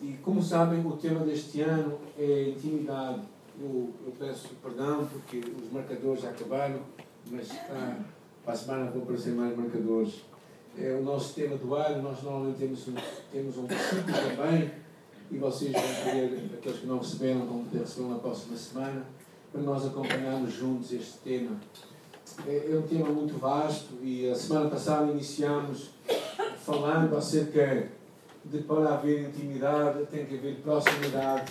e como sabem, o tema deste ano é intimidade. Eu, eu peço perdão porque os marcadores já acabaram, mas ah, para a semana vão aparecer mais marcadores. É o nosso tema do ano, nós normalmente temos um, temos um versículo também, e vocês vão poder, aqueles que não receberam, vão poder receber na próxima semana, para nós acompanharmos juntos este tema. É, é um tema muito vasto e a semana passada iniciamos falando acerca de para haver intimidade tem que haver proximidade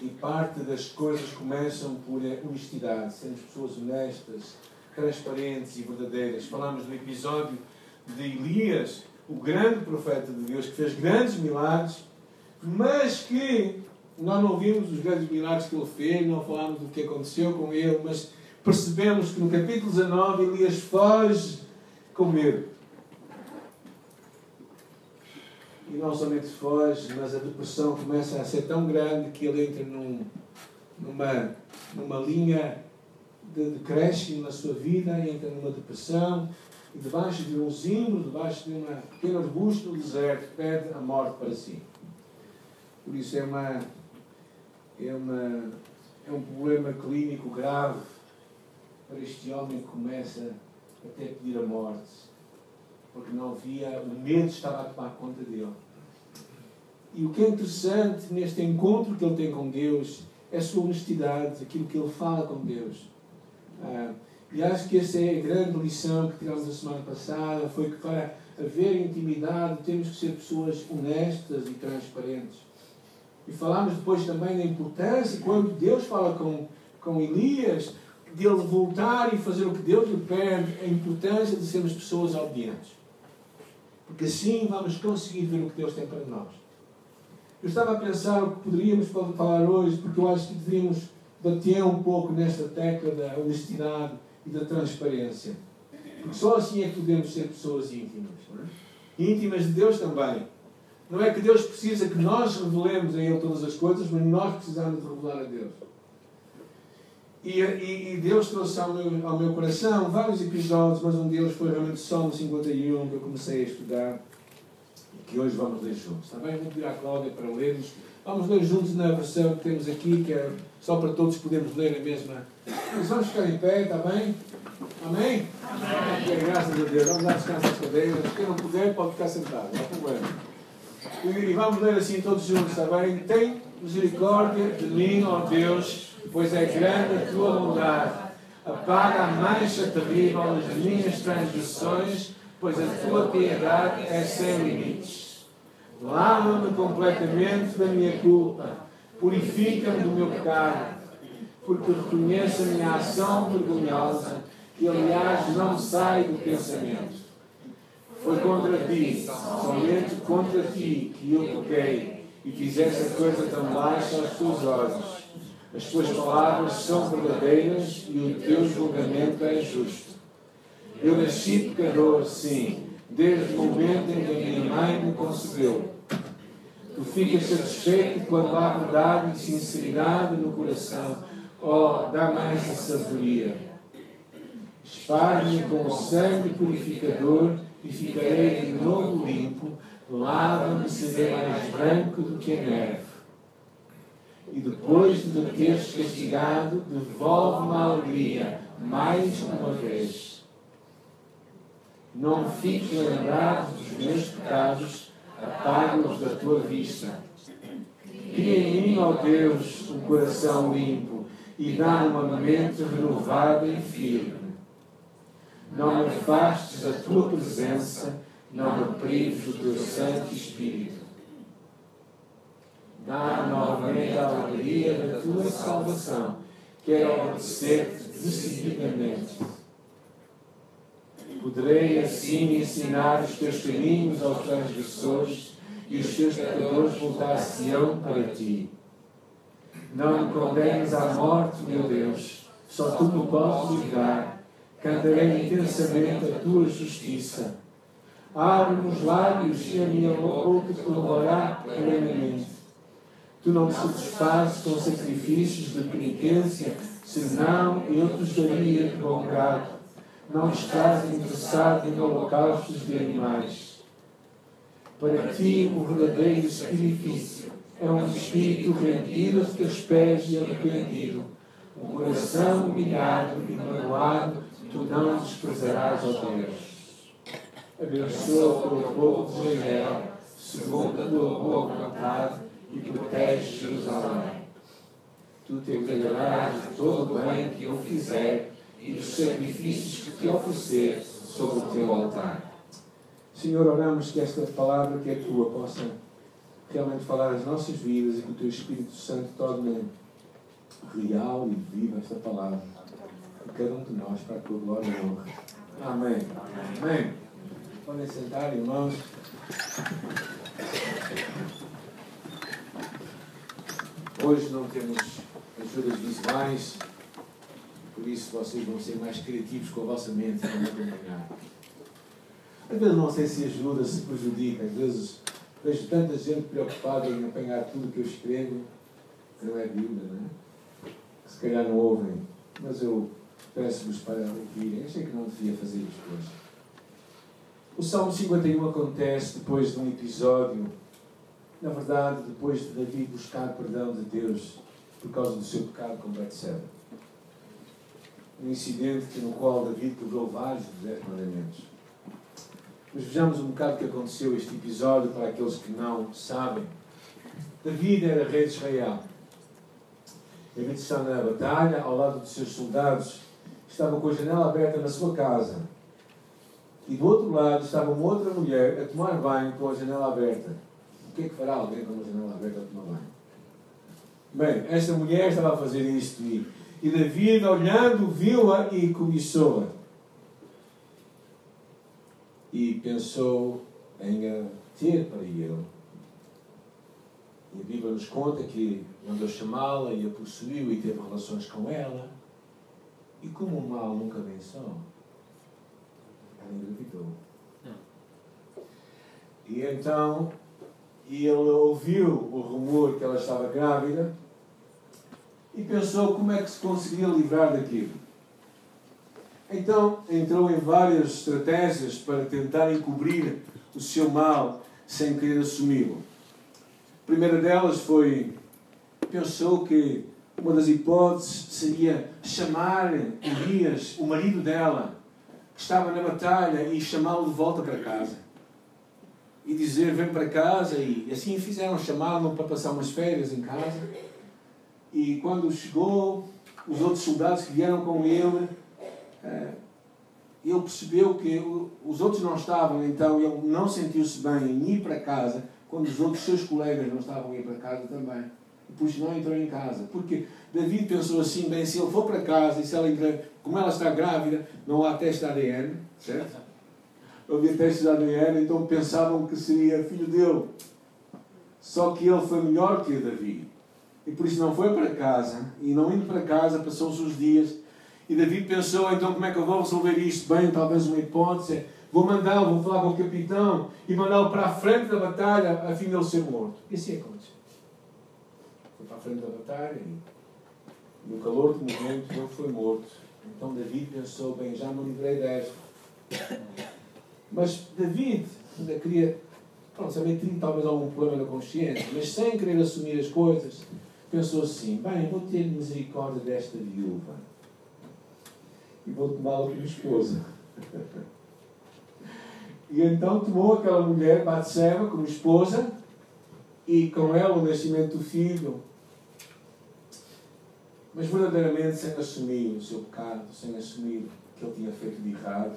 e parte das coisas começam por honestidade, sermos pessoas honestas, transparentes e verdadeiras. Falamos do episódio de Elias, o grande profeta de Deus, que fez grandes milagres, mas que nós não vimos os grandes milagres que ele fez, não falamos do que aconteceu com ele, mas percebemos que no capítulo 19 Elias foge com medo. E não somente foge, mas a depressão começa a ser tão grande que ele entra num, numa, numa linha de decréscimo na sua vida, entra numa depressão, e debaixo de um zimbro, debaixo de um pequeno arbusto no deserto, pede a morte para si. Por isso é uma, é uma é um problema clínico grave para este homem que começa até pedir a morte, porque não havia, o medo estava a tomar conta dele. E o que é interessante neste encontro que ele tem com Deus é a sua honestidade, aquilo que ele fala com Deus. Ah, e acho que essa é a grande lição que tivemos a semana passada, foi que para haver intimidade temos que ser pessoas honestas e transparentes. E falámos depois também da importância, quando Deus fala com, com Elias, de ele voltar e fazer o que Deus lhe pede, a importância de sermos pessoas obedientes. Porque assim vamos conseguir ver o que Deus tem para nós. Eu estava a pensar o que poderíamos falar hoje, porque eu acho que deveríamos bater um pouco nesta tecla da honestidade e da transparência. Porque só assim é que podemos ser pessoas íntimas. É? Íntimas de Deus também. Não é que Deus precisa que nós revelemos a Ele todas as coisas, mas nós precisamos de revelar a Deus. E, e, e, Deus trouxe ao meu, ao meu coração vários episódios, mas um deles foi realmente Salmo 51, que eu comecei a estudar e que hoje vamos ler juntos. Está bem? Vou pedir à Cláudia para lermos. Vamos ler juntos na versão que temos aqui, que é só para todos podermos ler a mesma. Mas vamos ficar em pé, está bem? Amém? Amém. Graças a Deus. Vamos dar descanso às cadeiras. Quem não puder pode ficar sentado, não há problema. E vamos ler assim todos juntos, está bem? Tem misericórdia de mim, ó Deus pois é grande a tua bondade. Apaga a mancha terrível das minhas transgressões, pois a tua piedade é sem limites. Lava-me completamente da minha culpa, purifica-me do meu pecado, porque reconheço a minha ação vergonhosa, que aliás não sai do pensamento. Foi contra ti, somente contra ti, que eu pequei e fizesse a coisa tão baixa aos teus olhos as tuas palavras são verdadeiras e o teu julgamento é justo. Eu nasci pecador, sim, desde o momento em que a minha mãe me concebeu. Tu ficas satisfeito quando há verdade e sinceridade no coração. Oh, dá mais sabedoria. Espalhe-me com o sangue purificador e ficarei de novo limpo. Lava-me, serei mais branco do que a neve e depois de me teres castigado, devolve-me a alegria mais uma vez. Não fiques lembrado dos meus pecados, apaga-os da tua vista. Cria em mim, ó Deus, um coração limpo e dá uma mente renovada e firme. Não me afastes da tua presença, não me prives do teu Santo Espírito dá novamente a alegria da tua salvação. Quero obedecer-te decididamente. Poderei assim ensinar os teus caminhos aos transgressores e os teus pecadores voltar-se-ão para ti. Não me condenes à morte, meu Deus, só tu me podes livrar. Cantarei intensamente a tua justiça. Abre-me os lábios e a minha boca te louvará plenamente Tu não te satisfazes com sacrifícios de penitência, senão eu te daria de bom grado. Não estás interessado em holocaustos de animais. Para ti, o verdadeiro sacrifício é um espírito rendido aos teus pés e arrependido, um coração humilhado e magoado, tu não desprezarás, ó Deus. Abençoa o teu povo de Israel, segundo a tua boa vontade, e protege Jerusalém. Tu te agradarás de todo o bem que eu fizer e dos sacrifícios que te oferecer sobre o teu altar. Senhor, oramos que esta palavra que é tua possa realmente falar as nossas vidas e que o teu Espírito Santo torne real e viva esta palavra a cada um de nós para a tua glória e honra. Amém. Amém. Podem sentar, irmãos. Hoje não temos ajudas visuais, por isso vocês vão ser mais criativos com a vossa mente para me acompanhar. Às vezes não sei se ajuda, se prejudica, às vezes vejo tanta gente preocupada em apanhar tudo que eu escrevo, que não é Bíblia, não é? Que se calhar não ouvem, mas eu peço-vos para ouvirem. Achei que não devia fazer isto hoje. O Salmo 51 acontece depois de um episódio, na verdade, depois de Davi buscar perdão de Deus por causa do seu pecado com Betseba. Um incidente no qual Davi quebrou vários dos dez mandamentos. Mas vejamos um bocado o que aconteceu este episódio para aqueles que não sabem. Davi era rei de Israel. De estar na batalha, ao lado dos seus soldados, estava com a janela aberta na sua casa e do outro lado estava uma outra mulher a tomar banho com a janela aberta. O que é que fará alguém com a janela aberta a tomar banho? Bem, esta mulher estava a fazer isto e, e David, olhando, viu-a e cobiçou-a. E pensou em a ter para ele. E a Bíblia nos conta que mandou chamá-la e a possuiu e teve relações com ela. E como o mal nunca só, ela engravidou. E então ele ouviu o rumor que ela estava grávida e pensou como é que se conseguia livrar daquilo. Então entrou em várias estratégias para tentar encobrir o seu mal sem querer assumi-lo. A primeira delas foi, pensou que uma das hipóteses seria chamar Elias, o marido dela, que estava na batalha, e chamá-lo de volta para casa. E dizer: Vem para casa. E assim fizeram, chamaram para passar umas férias em casa. E quando chegou, os outros soldados que vieram com ele, eh, ele percebeu que os outros não estavam, então ele não sentiu-se bem em ir para casa, quando os outros seus colegas não estavam a ir para casa também. E por isso não entrou em casa. Porque David pensou assim, bem, se ele for para casa e se ela entra, como ela está grávida, não há teste de ADN, certo? Havia teste de ADN, então pensavam que seria filho dele. Só que ele foi melhor que Davi. E por isso não foi para casa. E não indo para casa, passou-se os dias. E Davi pensou, então como é que eu vou resolver isto? Bem, talvez uma hipótese. Vou mandá-lo, vou falar com o capitão e mandá-lo para a frente da batalha a fim de ele ser morto. E assim aconteceu. Foi para a frente da batalha e no calor do momento ele foi morto. Então David pensou, bem, já me livrei desta. Mas David ainda queria, pronto, também tinha talvez algum problema na consciência, mas sem querer assumir as coisas, pensou assim, bem, vou ter misericórdia desta viúva e vou tomá-la como esposa. E então tomou aquela mulher, Batseba, como esposa, e com ela o nascimento do filho. Mas verdadeiramente sem assumir o seu pecado, sem assumir o que ele tinha feito de errado.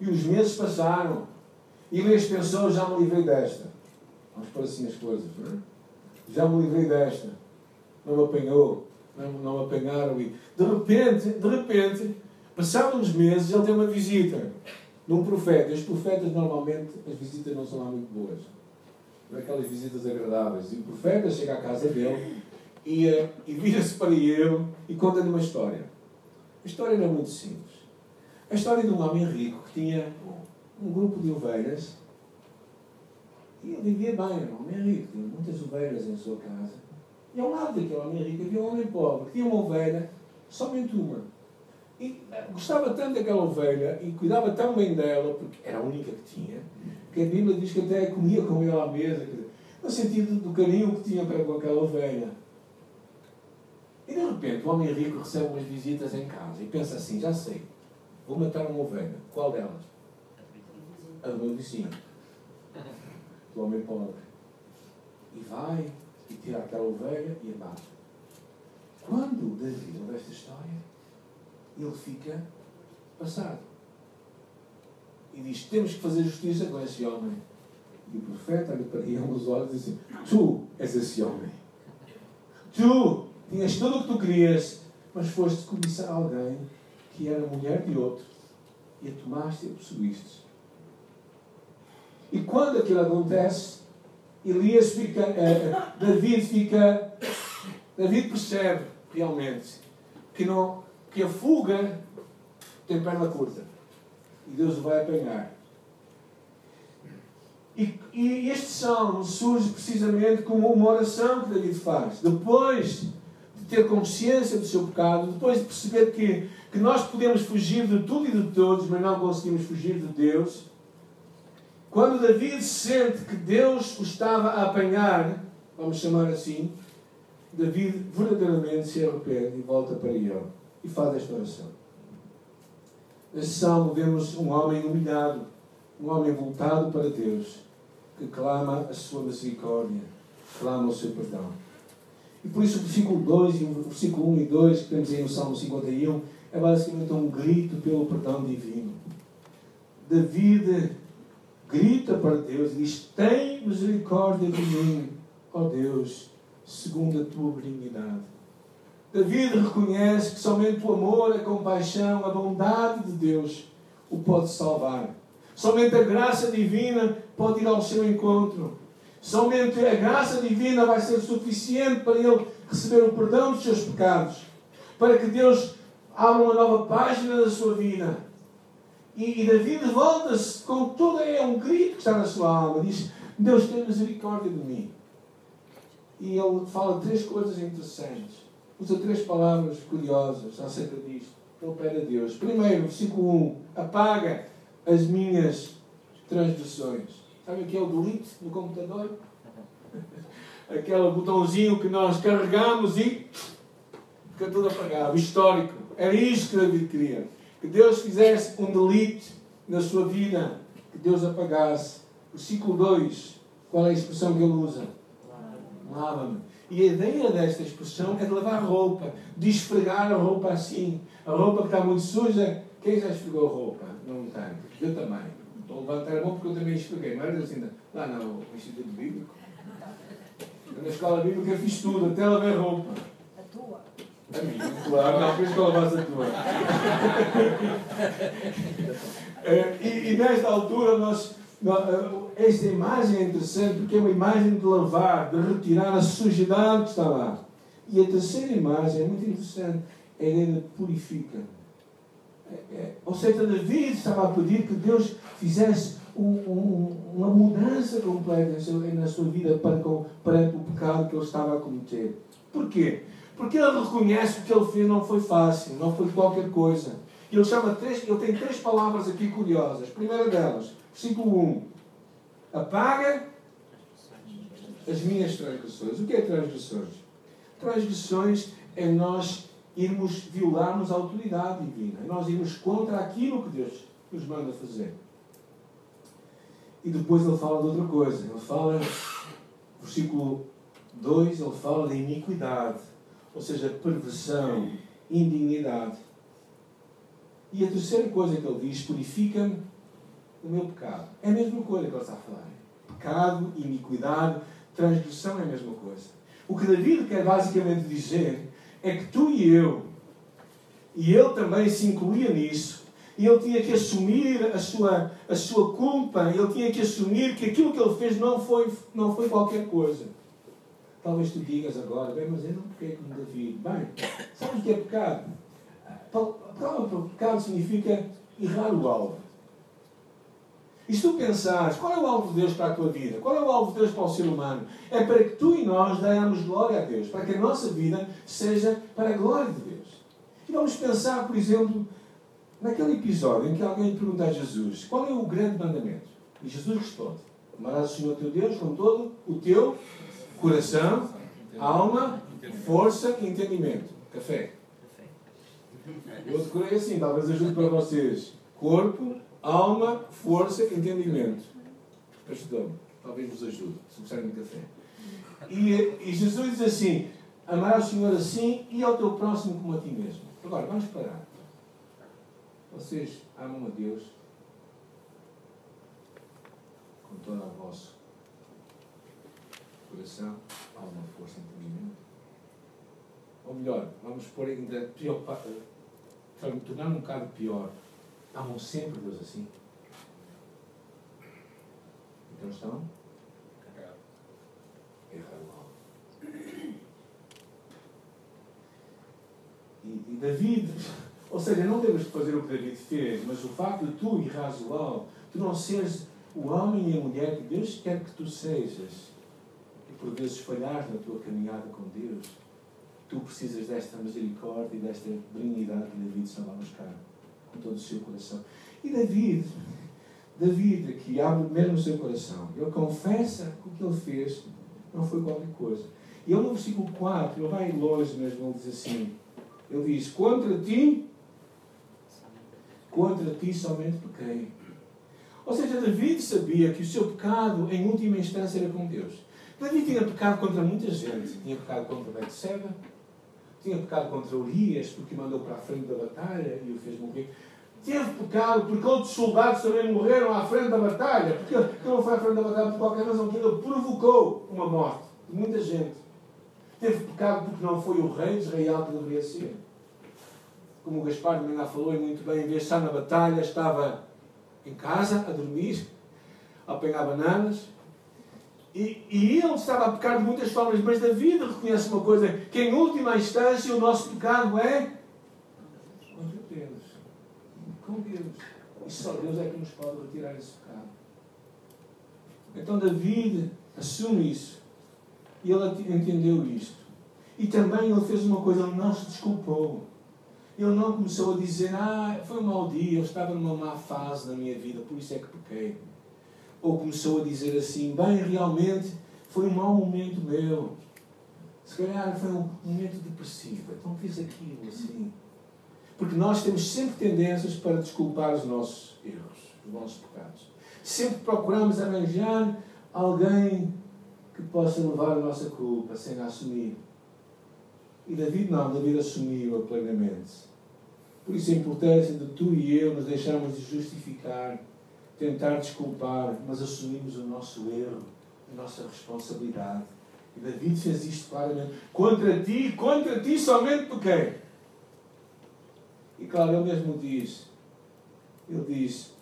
E os meses passaram. E Elias pensou, já me livrei desta. Vamos pôr assim as coisas, não é? Já me livrei desta. Não me apanhou. Não, não me apanharam. E de repente, de repente, passaram uns meses, ele tem uma visita num profeta. Os profetas, normalmente, as visitas não são lá muito boas. Não é aquelas visitas agradáveis. E o profeta chega à casa dele e, e vira-se para ele e conta-lhe uma história. A história era muito simples. A história de um homem rico que tinha um grupo de ovelhas e ele vivia bem, era um homem rico, tinha muitas ovelhas em sua casa. E ao lado daquele homem rico havia um homem pobre que tinha uma ovelha, somente uma. E gostava tanto daquela ovelha e cuidava tão bem dela, porque era a única que tinha, que a Bíblia diz que até comia com ele à mesa. no sentido do carinho que tinha para com aquela ovelha. E de repente o homem rico recebe umas visitas em casa e pensa assim: já sei, vou matar uma ovelha. Qual delas? A do meu vizinho. Do homem pobre. E vai e tira aquela ovelha e a mata. Quando Davi ouve esta história, ele fica passado. E diz: temos que fazer justiça com esse homem. E o profeta olha para ele nos olhos e diz assim: Tu és esse homem. Tu tinhas tudo o que tu querias, mas foste cobiçar alguém que era mulher de outro e a tomaste e a possuíste. E quando aquilo acontece, Elias fica, eh, David fica, David percebe realmente que, não, que a fuga tem perna curta e Deus o vai apanhar. E, e este salmo surge precisamente como uma oração que David faz. Depois de ter consciência do seu pecado, depois de perceber que, que nós podemos fugir de tudo e de todos, mas não conseguimos fugir de Deus. Quando David sente que Deus o estava a apanhar, vamos chamar assim, David verdadeiramente se arrepende e volta para ele e faz esta oração. Neste salmo vemos um homem humilhado, um homem voltado para Deus, que clama a sua misericórdia, clama o seu perdão. E por isso o versículo 2 e o versículo 1 e 2 que temos aí no Salmo 51 é basicamente um grito pelo perdão divino. David grita para Deus e diz: Tem misericórdia de mim, ó Deus, segundo a tua benignidade. David reconhece que somente o amor, a compaixão, a bondade de Deus o pode salvar. Somente a graça divina pode ir ao seu encontro. Somente a graça divina vai ser suficiente para ele receber o perdão dos seus pecados. Para que Deus abra uma nova página da sua vida. E, e David volta-se com é um grito que está na sua alma. Diz: Deus tem misericórdia de mim. E ele fala três coisas interessantes usa três palavras curiosas acerca disto. Ele pede a Deus. Primeiro, versículo 1. Apaga as minhas transgressões. Sabe aquele delete no computador? Aquele botãozinho que nós carregamos e fica tudo apagado. Histórico. Era isto que David queria. Que Deus fizesse um delete na sua vida. Que Deus apagasse. Versículo 2. Qual é a expressão que ele usa? Lava-me. E a ideia desta expressão é de lavar roupa, de esfregar a roupa assim. A roupa que está muito suja, quem já esfregou a roupa? Não tem. Eu também. Estou a levantar a mão porque eu também esfreguei. Não era assim, lá no Instituto Bíblico. Na escola bíblica fiz tudo, até lavar roupa. A tua? A minha, claro. Não, isso que eu lavasse a tua. Eh, e, e nesta altura nós eh, esta imagem é interessante porque é uma imagem de lavar, de retirar a sujidade que está lá. E a terceira imagem é muito interessante, é a ideia de purifica. Ou seja, David estava a pedir que Deus fizesse um, um, uma mudança completa na sua vida para, perante o pecado que ele estava a cometer. Porquê? Porque ele reconhece que o que ele fez não foi fácil, não foi qualquer coisa. Ele, chama três, ele tem três palavras aqui curiosas. Primeira delas, Versículo 1. Apaga as minhas transgressões. O que é transgressões? Transgressões é nós irmos violarmos a autoridade divina. É nós irmos contra aquilo que Deus nos manda fazer. E depois ele fala de outra coisa. Ele fala, versículo 2, ele fala de iniquidade. Ou seja, perversão, indignidade. E a terceira coisa que ele diz, purifica-me o meu pecado. É a mesma coisa que ele está a falar. Pecado, iniquidade, transgressão é a mesma coisa. O que David quer basicamente dizer é que tu e eu, e ele também se incluía nisso, e ele tinha que assumir a sua, a sua culpa, ele tinha que assumir que aquilo que ele fez não foi, não foi qualquer coisa. Talvez tu digas agora, bem, mas eu não pequei como David. Bem, sabes o que é pecado? Pecado significa errar o alvo. E se tu pensares, qual é o alvo de Deus para a tua vida? Qual é o alvo de Deus para o ser humano? É para que tu e nós damos glória a Deus, para que a nossa vida seja para a glória de Deus. E vamos pensar, por exemplo, naquele episódio em que alguém pergunta a Jesus qual é o grande mandamento. E Jesus responde: Amarás o Senhor teu Deus com todo o teu coração, alma, força e entendimento. Café. Eu decorei assim, talvez ajude para vocês. Corpo, alma, força entendimento. Ajudou-me. Talvez vos ajude, se gostarem de café. E, e Jesus diz assim: Amarás o Senhor assim e ao teu próximo como a ti mesmo. Agora, vamos parar. Vocês amam a Deus com todo o vosso coração, alma, força entendimento? Ou melhor, vamos pôr ainda tornar um bocado pior. Amam sempre Deus assim? Então estão? Errado. E, e David, ou seja, não temos que fazer o que David fez, mas o facto de tu errares o alvo, tu não seres o homem e a mulher que Deus quer que tu sejas, e por vezes falhares na tua caminhada com Deus, tu precisas desta misericórdia e desta benignidade que David estava a buscar com todo o seu coração. E David, David aqui abre mesmo o seu coração. Ele confessa que o que ele fez não foi qualquer coisa. E ele no versículo 4, ele vai longe mesmo, ele diz assim, ele diz, contra ti, contra ti somente pequei. Ou seja, David sabia que o seu pecado, em última instância, era com Deus. David tinha pecado contra muita gente. Tinha pecado contra Betseba, tinha pecado contra Urias, porque mandou para a frente da batalha e o fez morrer. Teve pecado porque outros soldados também morreram à frente da batalha, porque ele não foi à frente da batalha por qualquer razão, que ele provocou uma morte de muita gente. Teve pecado porque não foi o rei de Israel que deveria ser. Como o Gaspar também já falou, e muito bem, em vez de estar na batalha, estava em casa a dormir, a apanhar bananas. E, e ele estava a pecar de muitas formas, mas David reconhece uma coisa: que em última instância o nosso pecado é contra Deus. Com Deus. E só Deus é que nos pode retirar esse pecado. Então David assume isso. E ele entendeu isto. E também ele fez uma coisa, ele não se desculpou. Ele não começou a dizer, ah, foi um mau dia, eu estava numa má fase na minha vida, por isso é que pequei. Ou começou a dizer assim, bem, realmente foi um mau momento meu. Se calhar foi um momento depressivo, então fiz aquilo assim. Porque nós temos sempre tendências para desculpar os nossos erros, os nossos pecados. Sempre procuramos arranjar alguém que possa levar a nossa culpa sem a assumir. E David não, David assumiu-a plenamente. Por isso a importância de tu e eu nos deixarmos de justificar, tentar desculpar, mas assumimos o nosso erro, a nossa responsabilidade. E David fez isto claramente. Contra ti, contra ti somente quem? E claro, ele mesmo diz, ele diz,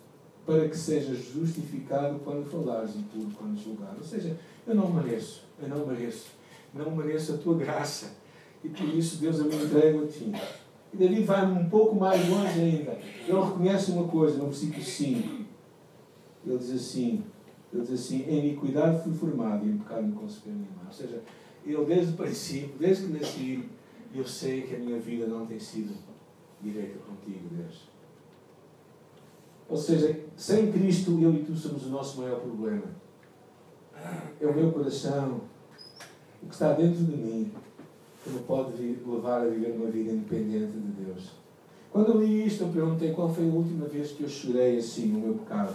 para que sejas justificado quando falares e puro quando julgar. Ou seja, eu não mereço, eu não mereço, não mereço a tua graça. E por isso Deus a me entrega a ti. E David vai um pouco mais longe ainda. Ele reconhece uma coisa no versículo 5. Ele diz assim, ele diz assim, em iniquidade fui formado e em pecado me concebeu minha mãe. Ou seja, ele desde o princípio, desde que nasci, eu sei que a minha vida não tem sido direita contigo, Deus. Ou seja, sem Cristo, eu e tu somos o nosso maior problema. É o meu coração, o que está dentro de mim, que me pode levar a viver uma vida independente de Deus. Quando eu li isto, eu perguntei qual foi a última vez que eu chorei assim no meu pecado.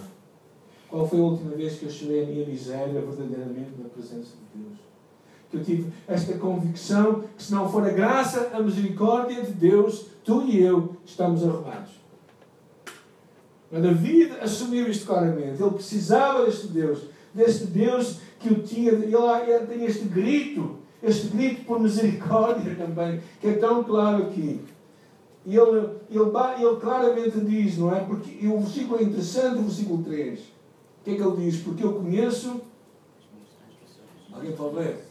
Qual foi a última vez que eu chorei a minha miséria verdadeiramente na presença de Deus? Que eu tive esta convicção que se não for a graça, a misericórdia de Deus, tu e eu estamos arrumados. Mas David assumiu isto claramente. Ele precisava deste Deus. Deste Deus que o tinha. Ele tem este grito. Este grito por misericórdia também. Que é tão claro aqui. E ele, ele, ele claramente diz, não é? Porque o versículo é interessante, o versículo 3. O que é que ele diz? Porque eu conheço. Alguém pode ler?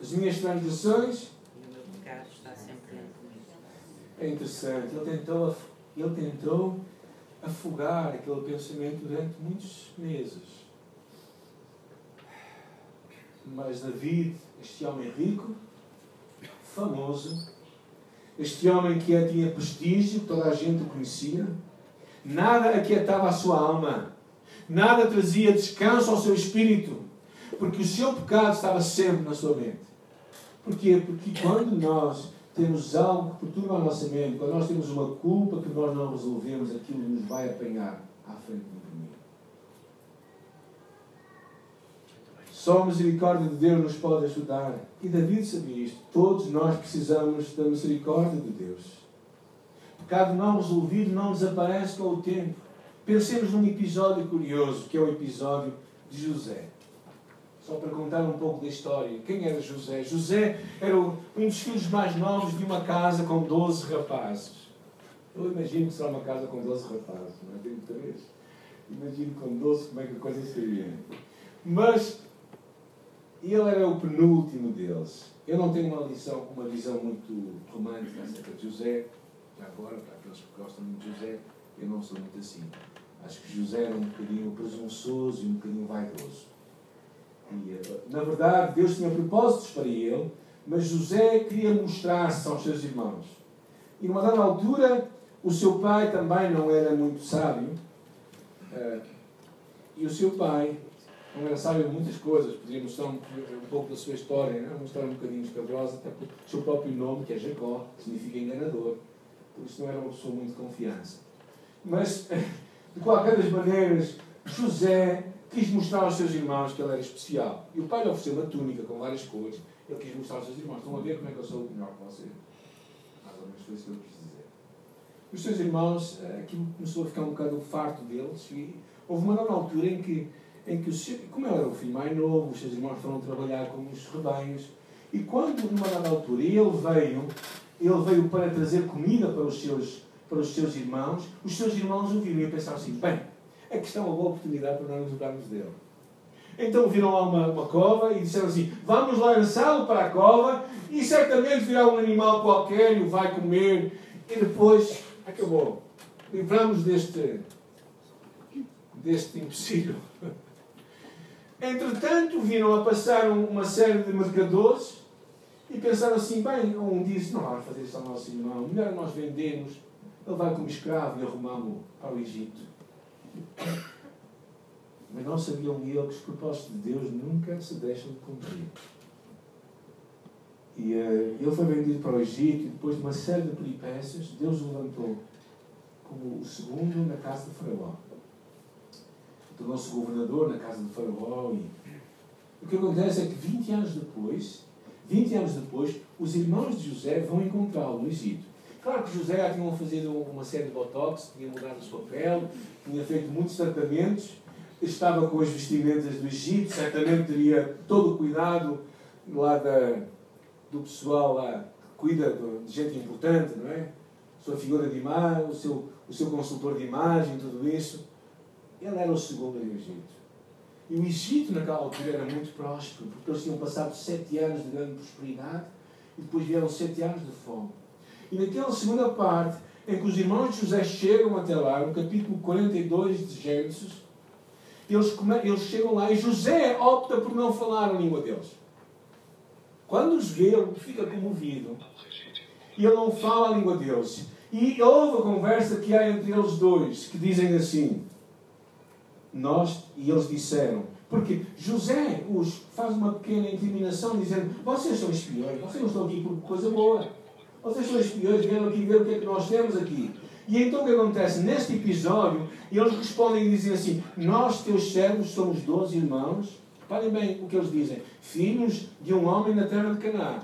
As minhas transgressões. E o meu pecado está sempre É interessante. Ele tentou, ele tentou afogar aquele pensamento durante muitos meses. Mas David, este homem rico, famoso, este homem que tinha prestígio, toda a gente o conhecia, nada aquietava a sua alma. Nada trazia descanso ao seu espírito, porque o seu pecado estava sempre na sua mente. Porquê? Porque quando nós temos algo que perturba a nossa mente, quando nós temos uma culpa que nós não resolvemos, aquilo nos vai apanhar à frente do caminho. Só a misericórdia de Deus nos pode ajudar. E David sabia isto. Todos nós precisamos da misericórdia de Deus. Pecado não resolvido não desaparece com o tempo. Pensemos num episódio curioso, que é o episódio de José. Só para contar um pouco da história. Quem era José? José era um dos filhos mais novos de uma casa com 12 rapazes. Eu imagino que será uma casa com 12 rapazes, não é? Tenho três. Imagino com 12 como é que a coisa seria. Mas ele era o penúltimo deles. Eu não tenho uma visão, uma visão muito romântica acerca de José. Já agora, para aqueles que gostam muito de José, eu não sou muito assim. Acho que José era um bocadinho presunçoso e um bocadinho vaidoso. E, eh, na verdade, Deus tinha propósitos para ele, mas José queria mostrar-se aos seus irmãos. E numa dada altura, o seu pai também não era muito sábio. Eh, e o seu pai não era sábio em muitas coisas. Podia mostrar um, pouco da sua história, não? uma história um bocadinho escabrosa, até porque o seu próprio nome, que é Jacó, significa enganador. Por isso não era uma pessoa muito de confiança. Mas, de qualquer das maneiras, José quis mostrar aos seus irmãos que ele era especial. E o pai lhe ofereceu uma túnica com várias cores. Ele quis mostrar aos seus irmãos: estão a ver como é que eu sou melhor que você? Mais ou menos foi isso que ele quis dizer. Os seus irmãos, eh, aquilo começou a ficar um bocado farto deles. E houve uma nova altura em que, em que seu, como ele era o filho mais novo, os seus irmãos foram trabalhar com os rebanhos. E quando, numa dada altura, ele veio, ele veio para trazer comida para os seus, para os seus irmãos, os seus irmãos ouviram e pensaram assim: bem é que está uma boa oportunidade para nós nos livrarmos dele. Então viram lá uma, uma cova e disseram assim: Vamos lançá-lo para a cova e certamente virá um animal qualquer e o vai comer. E depois acabou. Livramos deste, deste impossível. Entretanto, viram a passar uma série de mercadores e pensaram assim: bem, um disse: não vamos fazer isso ao nosso irmão, melhor nós vendemos, ele vai como escravo e arrumamos para o Egito. Mas não sabiam eles que os propósitos de Deus nunca se deixam de cumprir. E uh, ele foi vendido para o Egito e depois de uma série de peripécias, Deus o levantou como o segundo na casa de Faraó. Tornou-se governador na casa de Faraó. E... O que acontece é que 20 anos depois, 20 anos depois, os irmãos de José vão encontrá-lo no Egito. Claro que José já tinha fazido uma série de botox, tinha mudado a sua pele, tinha feito muitos tratamentos, estava com as vestimentas do Egito, certamente teria todo o cuidado lá da, do pessoal lá que cuida de gente importante, não é? Sua figura de imagem, o seu, o seu consultor de imagem, tudo isso. Ele era o segundo do Egito. E o Egito, naquela altura, era muito próspero, porque eles tinham passado sete anos de grande prosperidade e depois vieram sete anos de fome. E naquela segunda parte, em que os irmãos de José chegam até lá, no capítulo 42 de Gênesis, eles, eles chegam lá e José opta por não falar a língua deles. Quando os vê, ele fica comovido. E ele não fala a língua deles. E houve a conversa que há entre eles dois, que dizem assim: Nós, e eles disseram, porque José os faz uma pequena incriminação, dizendo: Vocês são espiões, vocês não estão aqui por coisa boa. Vocês são espiões, vieram aqui ver o que é que nós temos aqui. E então o que acontece? Neste episódio, eles respondem e dizem assim: Nós, teus servos, somos doze irmãos. Reparem bem o que eles dizem: Filhos de um homem na terra de Canaã.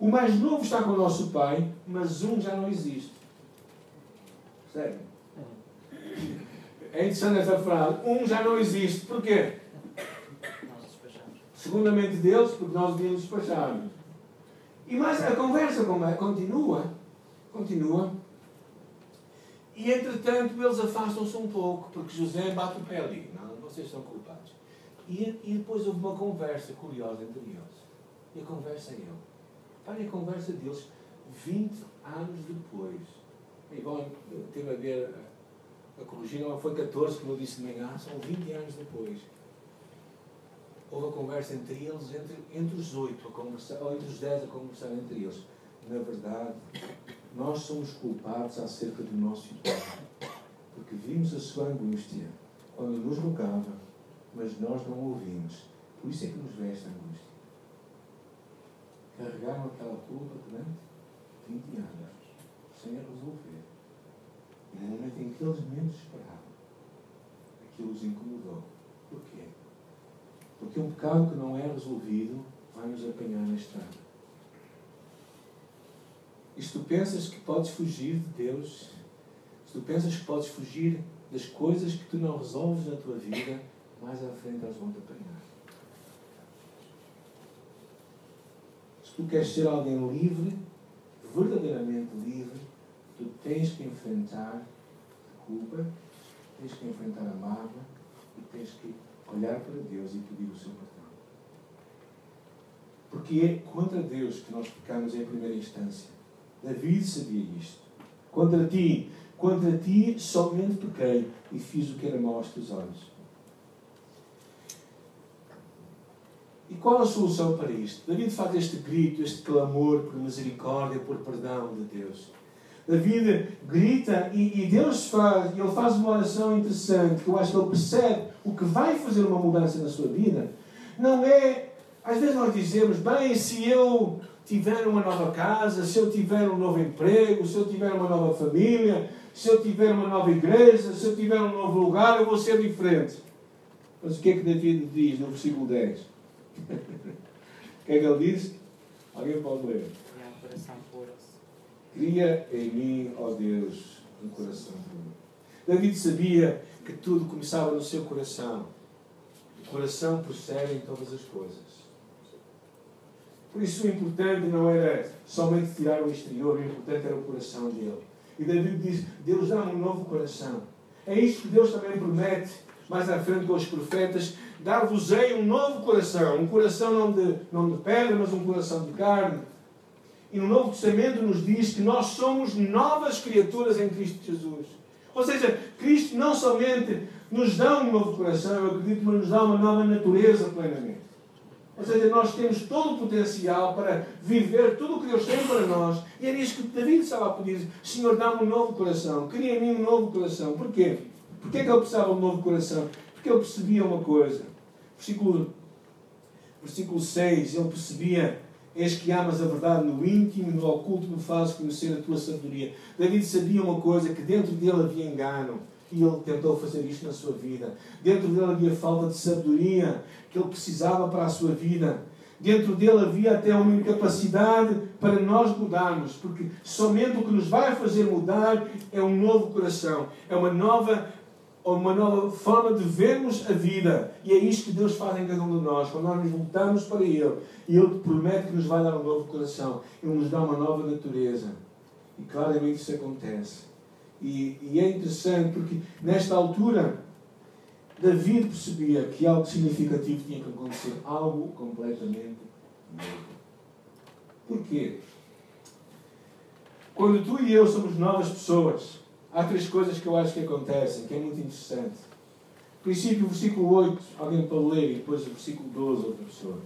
O mais novo está com o nosso pai, mas um já não existe. Sério? É interessante essa frase. Um já não existe. Porquê? Segundo a mente deles, porque nós devíamos despachar. E mais a conversa continua, continua. E entretanto eles afastam-se um pouco, porque José bate o pé ali. Não, vocês são culpados. E, e depois houve uma conversa curiosa entre eles. E a conversa é ele. Para a conversa deles 20 anos depois. E bom, teve a ver a corrigir, não foi 14, como eu disse de manhã, são 20 anos depois houve a conversa entre eles, entre, entre os oito, a ou entre os dez a conversar entre eles. Na verdade, nós somos culpados acerca do nosso pai, porque vimos a sua angústia quando nos rogava, mas nós não ouvimos. Por isso é que nos vem esta angústia. Carregaram aquela culpa durante 20 anos, sem a resolver. E no momento em que eles menos esperavam, aquilo os incomodou. Porque um pecado que não é resolvido vai nos apanhar na estrada. E se tu pensas que podes fugir de Deus, se tu pensas que podes fugir das coisas que tu não resolves na tua vida, mais à frente elas vão te apanhar. Se tu queres ser alguém livre, verdadeiramente livre, tu tens que enfrentar a culpa, tens que enfrentar a mágoa e tens que olhar para Deus e pedir o seu perdão. Porque é contra Deus que nós pecamos em primeira instância. David sabia isto. Contra ti, contra ti somente pequei e fiz o que era mau aos teus olhos. E qual a solução para isto? David faz este grito, este clamor por misericórdia, por perdão de Deus. David grita e, e Deus faz, ele faz uma oração interessante, que eu acho que ele percebe o que vai fazer uma mudança na sua vida. Não é, às vezes nós dizemos, bem, se eu tiver uma nova casa, se eu tiver um novo emprego, se eu tiver uma nova família, se eu tiver uma nova igreja, se eu tiver um novo lugar, eu vou ser diferente. Mas o que é que David diz no versículo 10? o que é que ele diz? Alguém pode ler? Cria em mim, ó Deus, um coração puro. David sabia que tudo começava no seu coração. O coração procede em todas as coisas. Por isso o importante não era somente tirar o exterior, o importante era o coração dele. E David diz: Deus dá-me um novo coração. É isto que Deus também promete mais à frente com os profetas: dar-vos-ei um novo coração. Um coração não de, não de pedra, mas um coração de carne. E no Novo Testamento nos diz que nós somos novas criaturas em Cristo Jesus. Ou seja, Cristo não somente nos dá um novo coração, eu acredito, mas nos dá uma nova natureza plenamente. Ou seja, nós temos todo o potencial para viver tudo o que Deus tem para nós. E era isso que David estava a pedir. Senhor, dá-me um novo coração. Cria em mim um novo coração. Porquê? Porquê é que ele precisava de um novo coração? Porque ele percebia uma coisa. Versículo, versículo 6, ele percebia Eis que amas a verdade no íntimo no oculto me fazes conhecer a tua sabedoria. David sabia uma coisa, que dentro dele havia engano. E ele tentou fazer isto na sua vida. Dentro dele havia falta de sabedoria que ele precisava para a sua vida. Dentro dele havia até uma incapacidade para nós mudarmos, porque somente o que nos vai fazer mudar é um novo coração, é uma nova uma nova forma de vermos a vida. E é isto que Deus faz em cada um de nós. Quando nós nos voltamos para Ele, e Ele promete que nos vai dar um novo coração, Ele nos dá uma nova natureza. E claramente isso acontece. E, e é interessante porque nesta altura David percebia que algo significativo tinha que acontecer, algo completamente novo. Porquê? Quando tu e eu somos novas pessoas, há três coisas que eu acho que acontecem, que é muito interessante. Princípio, versículo 8, alguém pode ler, e depois o versículo 12, outra pessoa.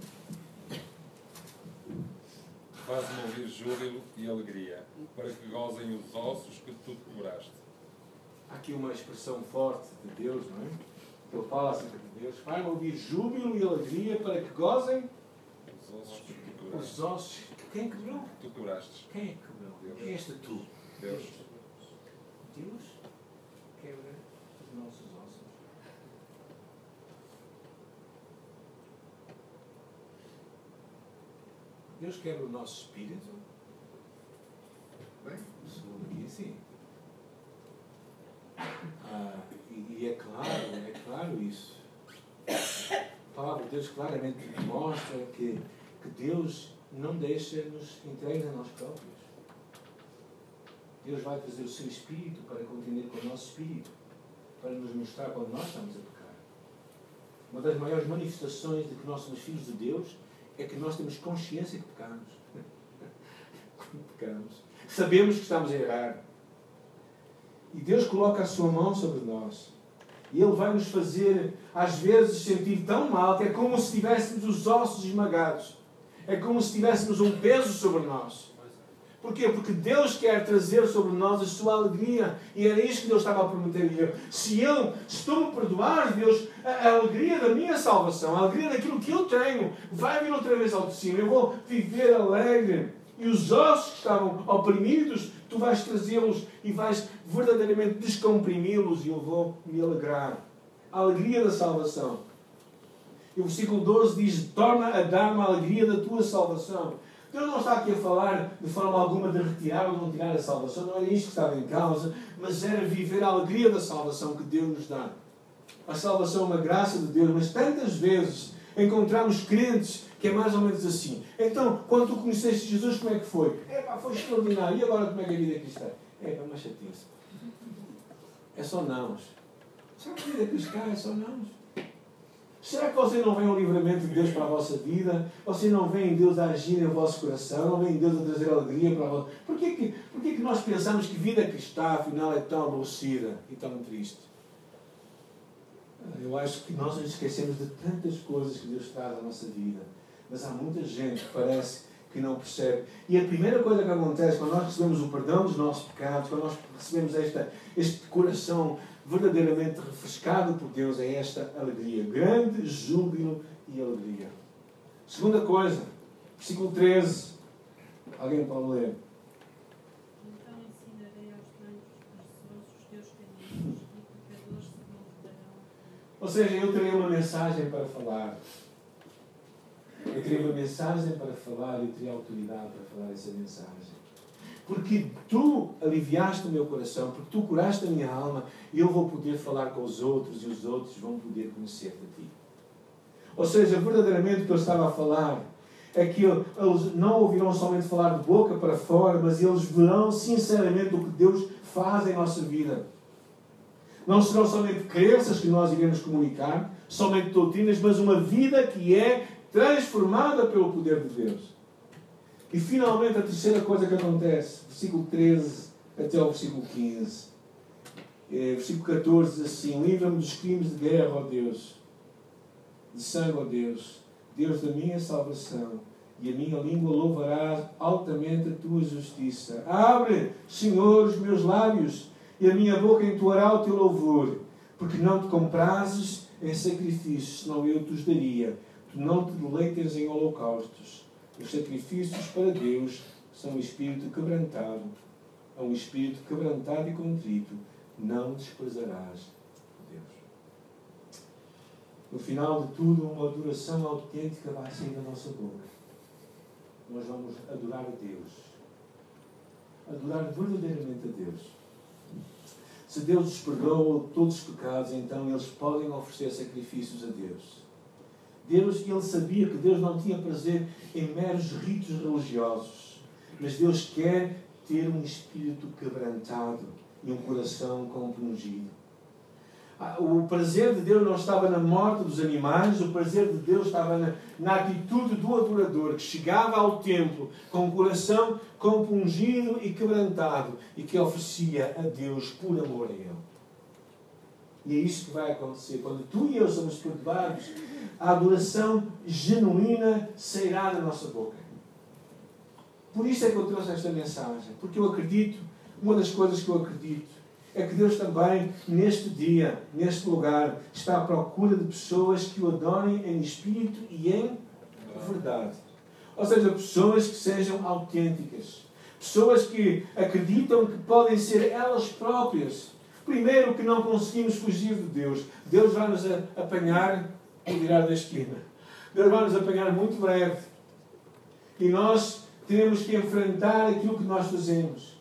Faz-me ouvir júbilo e alegria, para que gozem os ossos que tu curaste. Há aqui uma expressão forte de Deus, não é? Ele fala acerca de Deus. Faz-me ouvir júbilo e alegria para que gozem Os ossos que tu os curaste. ossos. Quem quebrou? Tu curaste. Quem é que quebrou? Quem és tu? Deus. Deus quebra os nossos ossos. Deus quebra o nosso espírito. Bem, segundo aqui assim. Ah, e, e é claro, é claro isso. A palavra de Deus claramente mostra que, que Deus não deixa-nos entregues a nós próprios. Deus vai fazer o seu Espírito para contender com o nosso Espírito, para nos mostrar quando nós estamos a pecar. Uma das maiores manifestações de que nós somos filhos de Deus é que nós temos consciência que pecamos. Pecamos. Sabemos que estamos a errar. E Deus coloca a sua mão sobre nós. E Ele vai nos fazer, às vezes, sentir tão mal que é como se tivéssemos os ossos esmagados. É como se tivéssemos um peso sobre nós. Porquê? Porque Deus quer trazer sobre nós a sua alegria. E era isso que Deus estava a prometer eu. Se eu, se tu me Deus, a, a, alegria da minha salvação, a alegria daquilo que eu tenho, vai vir outra vez ao de cima. Eu vou viver alegre. E os ossos que estavam oprimidos, tu vais trazê-los e vais verdadeiramente descomprimi-los e eu vou me alegrar. A alegria da salvação. E o versículo 12 diz: Torna a dar-me a alegria da tua salvação. Deus não está aqui a falar de forma alguma de retirar ou não tirar a salvação, não era isto que estava em causa, mas era viver a alegria da salvação que Deus nos dá. A salvação é uma graça de Deus, mas tantas vezes encontramos crentes que é mais ou menos assim. Então, quando tu conheceste Jesus, como é que foi? É pá, foi extraordinário. E agora como é que a vida cristã? É pá, uma chatice. É só nãos. Sabe que a vida cristã é só nãos? Será que você não vê o livramento de Deus para a vossa vida? Você não vê em Deus agir em vosso coração? Não vê em Deus a trazer alegria para vossa... Por que, que, por que, que nós pensamos que vida cristã, afinal, é tão aborrecida e tão triste? Eu acho que nós nos esquecemos de tantas coisas que Deus traz à nossa vida. Mas há muita gente que parece que não percebe. E a primeira coisa que acontece quando nós recebemos o perdão dos nossos pecados, quando nós recebemos esta, este coração verdadeiramente refrescado por Deus, é esta alegria. Grande júbilo e alegria. Segunda coisa, versículo 13. Alguém pode ler? Então. Ou seja, eu terei uma mensagem para falar. Eu teria uma mensagem para falar e teria autoridade para falar essa mensagem. Porque tu aliviaste o meu coração, porque tu curaste a minha alma, eu vou poder falar com os outros e os outros vão poder conhecer de ti. Ou seja, verdadeiramente o que eu estava a falar é que eles não ouvirão somente falar de boca para fora, mas eles verão sinceramente o que Deus faz em nossa vida. Não serão somente crenças que nós iremos comunicar, somente doutrinas, mas uma vida que é transformada pelo poder de Deus. E finalmente a terceira coisa que acontece, versículo 13 até ao versículo 15. É, versículo 14 diz assim: Livra-me dos crimes de guerra, ó Deus, de sangue, ó Deus, Deus da minha salvação, e a minha língua louvará altamente a tua justiça. Abre, Senhor, os meus lábios, e a minha boca entoará o teu louvor, porque não te comprases em sacrifícios, senão eu te os daria não te deleites em holocaustos. Os sacrifícios para Deus são um espírito quebrantado. A um espírito quebrantado e contrito não desprezarás Deus. No final de tudo, uma adoração autêntica vai sair da nossa boca. Nós vamos adorar a Deus. Adorar verdadeiramente a Deus. Se Deus os perdoa todos os pecados, então eles podem oferecer sacrifícios a Deus. Deus, ele sabia que Deus não tinha prazer em meros ritos religiosos, mas Deus quer ter um espírito quebrantado e um coração compungido. Ah, o prazer de Deus não estava na morte dos animais, o prazer de Deus estava na, na atitude do adorador que chegava ao templo com o coração compungido e quebrantado e que oferecia a Deus por amor a Ele. E é isso que vai acontecer. Quando tu e eu somos perdoados, a adoração genuína sairá da nossa boca. Por isso é que eu trouxe esta mensagem. Porque eu acredito, uma das coisas que eu acredito, é que Deus também, neste dia, neste lugar, está à procura de pessoas que o adorem em espírito e em verdade. Ou seja, pessoas que sejam autênticas. Pessoas que acreditam que podem ser elas próprias Primeiro, que não conseguimos fugir de Deus. Deus vai nos apanhar ao virar da esquina. Deus vai nos apanhar muito breve. E nós temos que enfrentar aquilo que nós fazemos.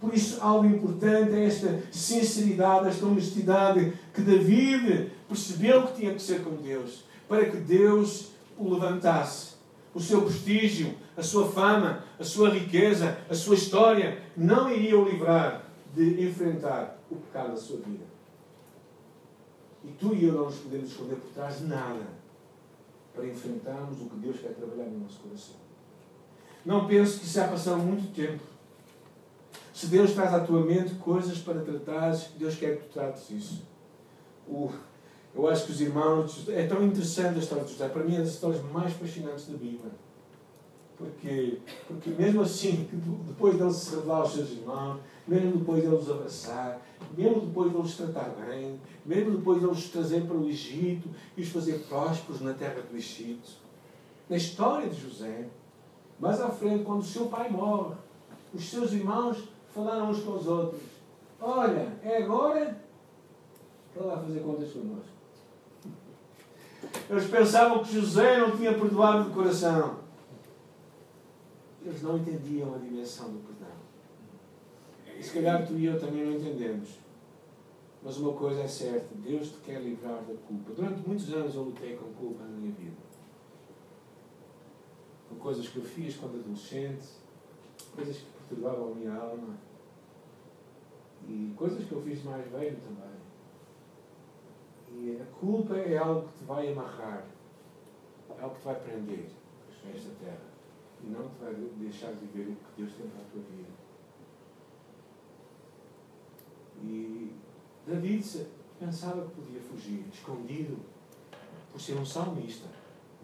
Por isso, algo importante é esta sinceridade, esta honestidade que David percebeu que tinha que ser com Deus, para que Deus o levantasse. O seu prestígio, a sua fama, a sua riqueza, a sua história não iriam o livrar de enfrentar o pecado da sua vida. E tu e eu não nos podemos esconder por trás de nada para enfrentarmos o que Deus quer trabalhar no nosso coração. Não penso que já passou muito tempo. Se Deus traz à tua mente coisas para tratares, Deus quer que tu trates isso. Eu acho que os irmãos. É tão interessante a história de José. Para mim, é das histórias mais fascinantes da Bíblia. Porque, porque mesmo assim, depois dele se revelar aos seus irmãos, mesmo depois de os abraçar, mesmo depois de os tratar bem, mesmo depois de os trazer para o Egito e os fazer prósperos na terra do Egito, na história de José, mais à frente, quando o seu pai morre, os seus irmãos falaram uns com os outros: Olha, é agora que ele vai fazer contas connosco. Eles pensavam que José não tinha perdoado de coração. Eles não entendiam a dimensão do perdão. Se calhar tu e eu também não entendemos. Mas uma coisa é certa: Deus te quer livrar da culpa. Durante muitos anos eu lutei com culpa na minha vida. Com coisas que eu fiz quando adolescente, coisas que perturbavam a minha alma e coisas que eu fiz mais velho também. E a culpa é algo que te vai amarrar, é algo que te vai prender esta terra e não te vai deixar viver o que Deus tem para a tua vida. E David pensava que podia fugir, escondido, por ser um salmista,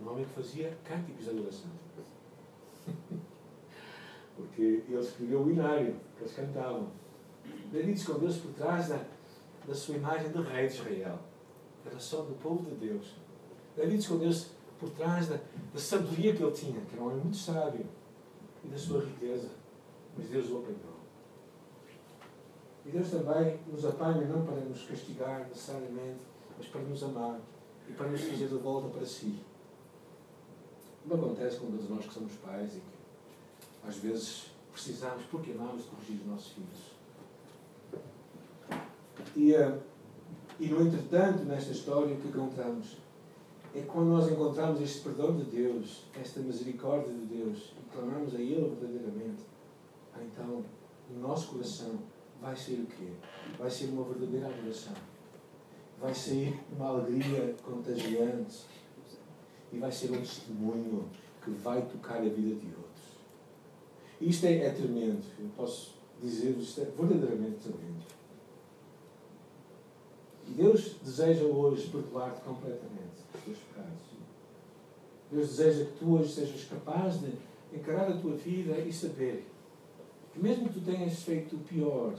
um homem que fazia cânticos de adoração. Porque ele escreveu o inário que eles cantavam. David escondeu-se por trás da, da sua imagem de rei de Israel. Era só do povo de Deus. David escondeu-se por trás da, da sabedoria que ele tinha, que era um homem muito sábio, e da sua riqueza. Mas Deus o apanhou. E Deus também nos apanha não para nos castigar necessariamente, mas para nos amar e para nos trazer de volta para si. Como acontece com todos nós que somos pais e que às vezes precisamos, porque amamos, corrigir os nossos filhos. E, eh, e no entretanto, nesta história, o que encontramos é quando nós encontramos este perdão de Deus, esta misericórdia de Deus, e clamamos a Ele verdadeiramente, então o nosso coração vai ser o quê? Vai ser uma verdadeira adoração. Vai ser uma alegria contagiante. E vai ser um testemunho que vai tocar a vida de outros. Isto é, é tremendo. Eu posso dizer-vos, isto é verdadeiramente tremendo. E Deus deseja hoje perdoar-te completamente os teus pecados. Deus deseja que tu hoje sejas capaz de encarar a tua vida e saber mesmo que tu tenhas feito o pior,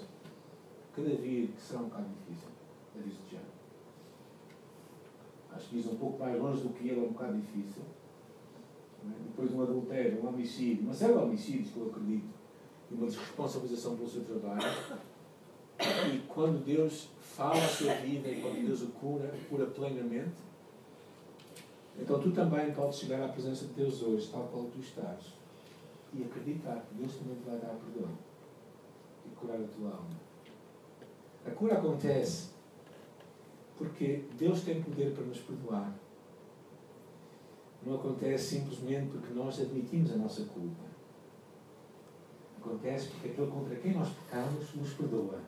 cada dia que será um bocado difícil, diz já. Acho que diz um pouco mais longe do que ele é um bocado difícil. É? Depois de um adultério, um homicídio, uma série de homicídios que eu acredito, e uma desresponsabilização pelo seu trabalho. E quando Deus fala a sua vida e quando Deus o cura, o cura plenamente, então tu também podes chegar à presença de Deus hoje, tal qual tu estás, e acreditar que Deus também te vai dar perdão e curar a tua alma. A cura acontece porque Deus tem poder para nos perdoar. Não acontece simplesmente porque nós admitimos a nossa culpa. Acontece porque aquele contra quem nós pecamos nos perdoa.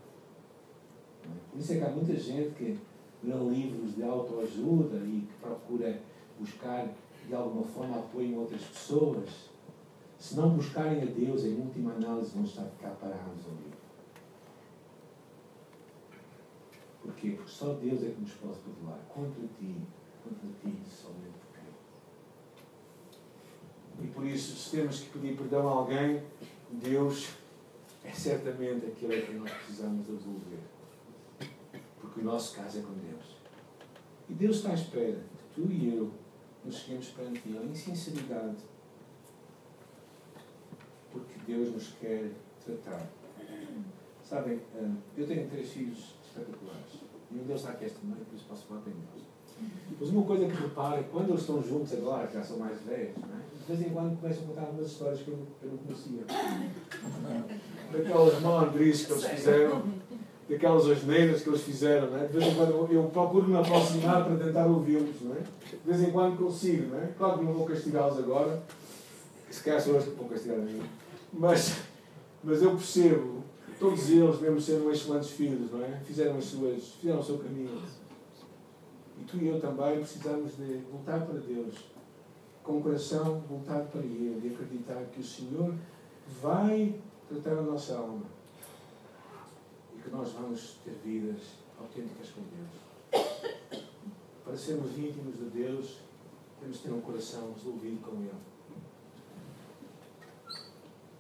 Por isso é que há muita gente que lê livros de autoajuda e que procura buscar de alguma forma apoio em outras pessoas. Se não buscarem a Deus, em última análise, vão estar cá parados ali. Porquê? Porque só Deus é que nos pode perdoar. Contra ti, contra ti, somente quem. E por isso, se temos que pedir perdão a alguém, Deus é certamente aquele que nós precisamos devolver. Porque o nosso caso é com Deus. E Deus está à espera que tu e eu nos cheguemos perante Ele em sinceridade. Porque Deus nos quer tratar. Sabem, eh, eu tenho três filhos espetaculares. E um deles está aqui esta noite, por isso posso falar bem deles. Mas uma coisa que reparo quando eles estão juntos agora, que já são mais velhos, é? de vez em quando começam a contar algumas histórias que eu, não conhecia. Daquelas malandrices que eles fizeram, daquelas asneiras que eles fizeram, é? De vez em quando eu procuro me aproximar para tentar ouvi-los, é? De vez em quando consigo, não é? Claro que não vou castigá-los agora, se calhar são eles que vão castigar a mim. Mas, mas eu percebo todos eles, mesmo sendo excelentes filhos, não é? Fizeram, as suas, fizeram o seu caminho. E tu e eu também precisamos de voltar para Deus, com o coração voltado para Ele e acreditar que o Senhor vai tratar a nossa alma e que nós vamos ter vidas autênticas com Deus. Para sermos íntimos de Deus, temos de ter um coração resolvido com Ele.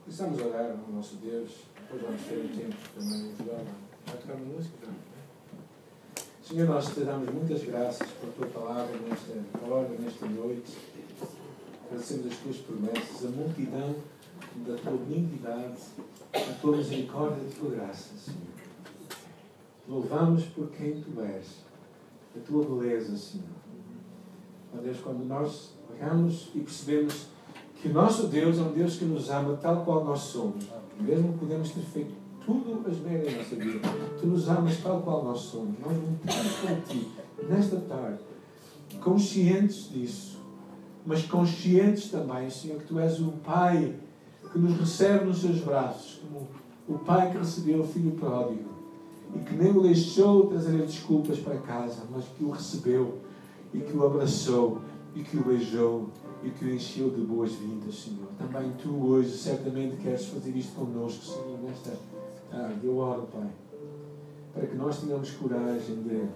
Precisamos orar ao nosso Deus. Depois vamos ter um tempo também de orar. Vai tocar música? é? Senhor, nós te damos muitas graças por tua palavra nesta hora, nesta noite. Agradecemos as tuas promessas, a multidão da tua benignidade, a tua misericórdia e a tua graça, Senhor. Louvamos por quem tu és, a tua beleza, Senhor. Ó Deus, quando nós olhamos e percebemos que nosso Deus é um Deus que nos ama tal qual nós somos, mesmo podemos ter feito tudo as merdas na nossa vida, tu nos amas tal qual nós somos. Nós lutamos para ti nesta tarde, conscientes disso, mas conscientes também, Senhor, que tu és o Pai que nos recebe nos seus braços, como o Pai que recebeu o Filho pródigo e que nem o deixou trazer desculpas para casa, mas que o recebeu e que o abraçou e que o beijou e que o encheu de boas-vindas, Senhor. Também tu hoje certamente queres fazer isto connosco, Senhor, nesta tarde. Eu oro, Pai, para que nós tenhamos coragem de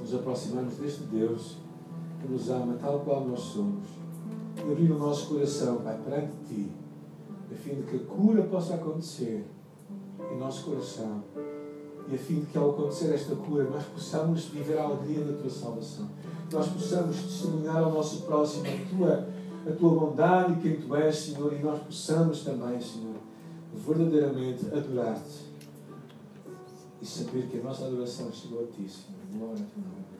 nos aproximarmos deste Deus que nos ama tal qual nós somos e abrir o nosso coração, Pai, perante Ti, a fim de que a cura possa acontecer em nosso coração e a fim de que ao acontecer esta cura nós possamos viver a alegria da tua salvação. Nós possamos testemunhar ao nosso próximo a tua, a tua bondade e quem tu és, Senhor, e nós possamos também, Senhor, verdadeiramente adorar-te e saber que a nossa adoração chegou a ti, Senhor. Glória a teu nome.